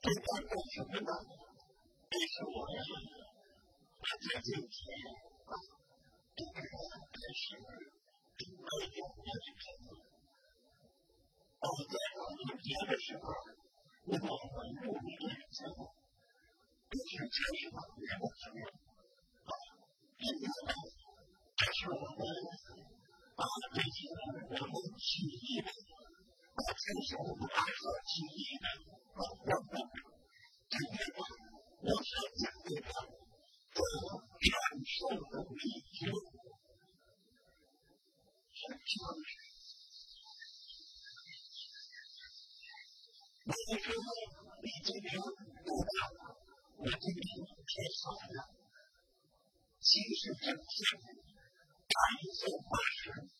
这干干什么呢？这是我们在今天啊，这个开始准备有关的评论。哦，在我们别的时候，我们录这个节目，不是采访别的朋友啊，因为呢，这是我们啊，这些我们曲艺的，这是我们爱好曲艺的啊，我们今天，我想讲一讲这个传授的秘诀，是什么？我说你今天多大？我今天太小了。其实整天干做坏事。然后这个传授的秘诀，你知道什么秘诀？其实啊，我们人不能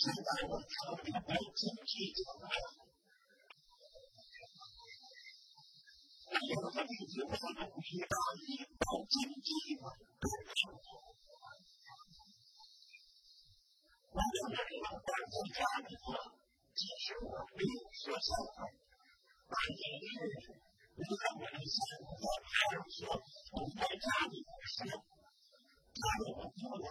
授的秘诀。你看我在。我的老伴，我的老伴比我大一岁。我去走他办事，啊，走到我有时间了。第二是，我办事，现在我厂里没经济怎么样？有这么一句话，不是大义到经济吗？我两个人待在家里头，即使我没有说笑话，但也是离开我的家，在派出所，我在家里头说，家里头不能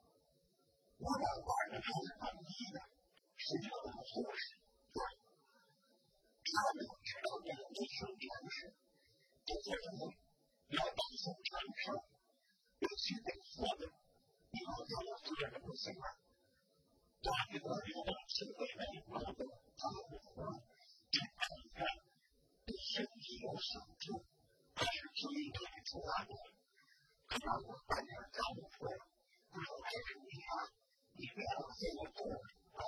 或者是我我我有个好习惯打牌打麻将，啊，有时候想想我把我怎么读啊，有时候就想着我老伴儿他是本地的，是个老护士。他们知道这个卫生常识，这些人要打算长寿，必须得活着，以后要有责任不行了。家里的领导是为了劳动干活，这干活对身体有好处，但是注意力出来了。看到我半夜干活，他说：“哎，你啊， 你不要这么做啊。”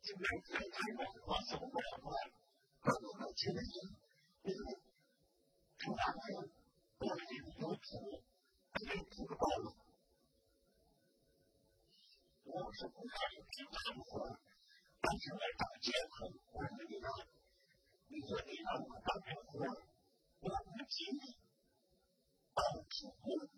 今天太冷了，我受不了了。我们今天因为出发前我们有土，还没土到了。我是不太平常活，但是来打结婚，我说你，你说你让我干这活，我不急，办土，才会办完我万一我要是没有钱，今天你让我办土，又办一万元。我们继续一样，我们老伴儿已经到电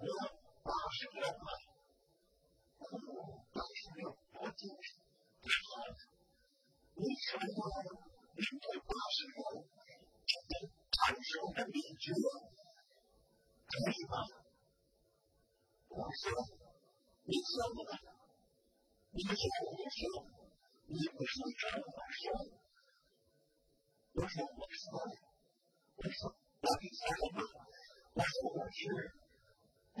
но наши города должны платить штраф Михаилу и Пашину. Это также увеличило Крыма. Уже не забыла. Не забыла, не послушала, пошел. Пошел, пошел. Пошел, пошел, пошел, пошел, пошел, пошел, 我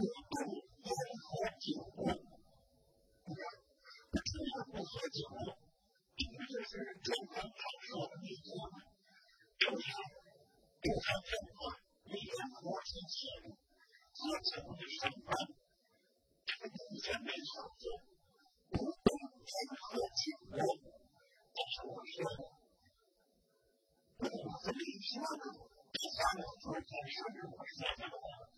们一万个，一万个，就算是我现在的话。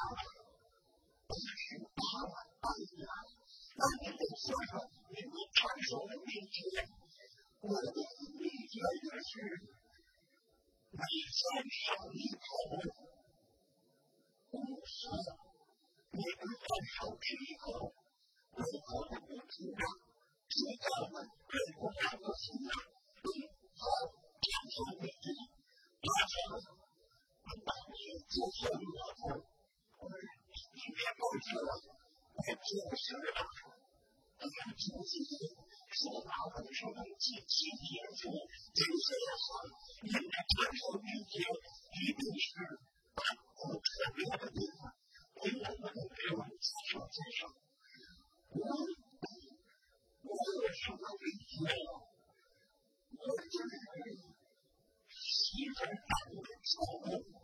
传统民族传统文明之类。我的秘诀就是每天上一口公司，每天少吃一口，我活得不知道，知道了对不到的心啊，以后感谢你，大家能把你接受以后，我们今天过去了，我就是了。前几年说保护的时候，几几年就就是说，你们的传统语言一定是把骨特别的地方，给我们的给我们介绍介绍。我我有什么理由？我这个人喜欢当个丑。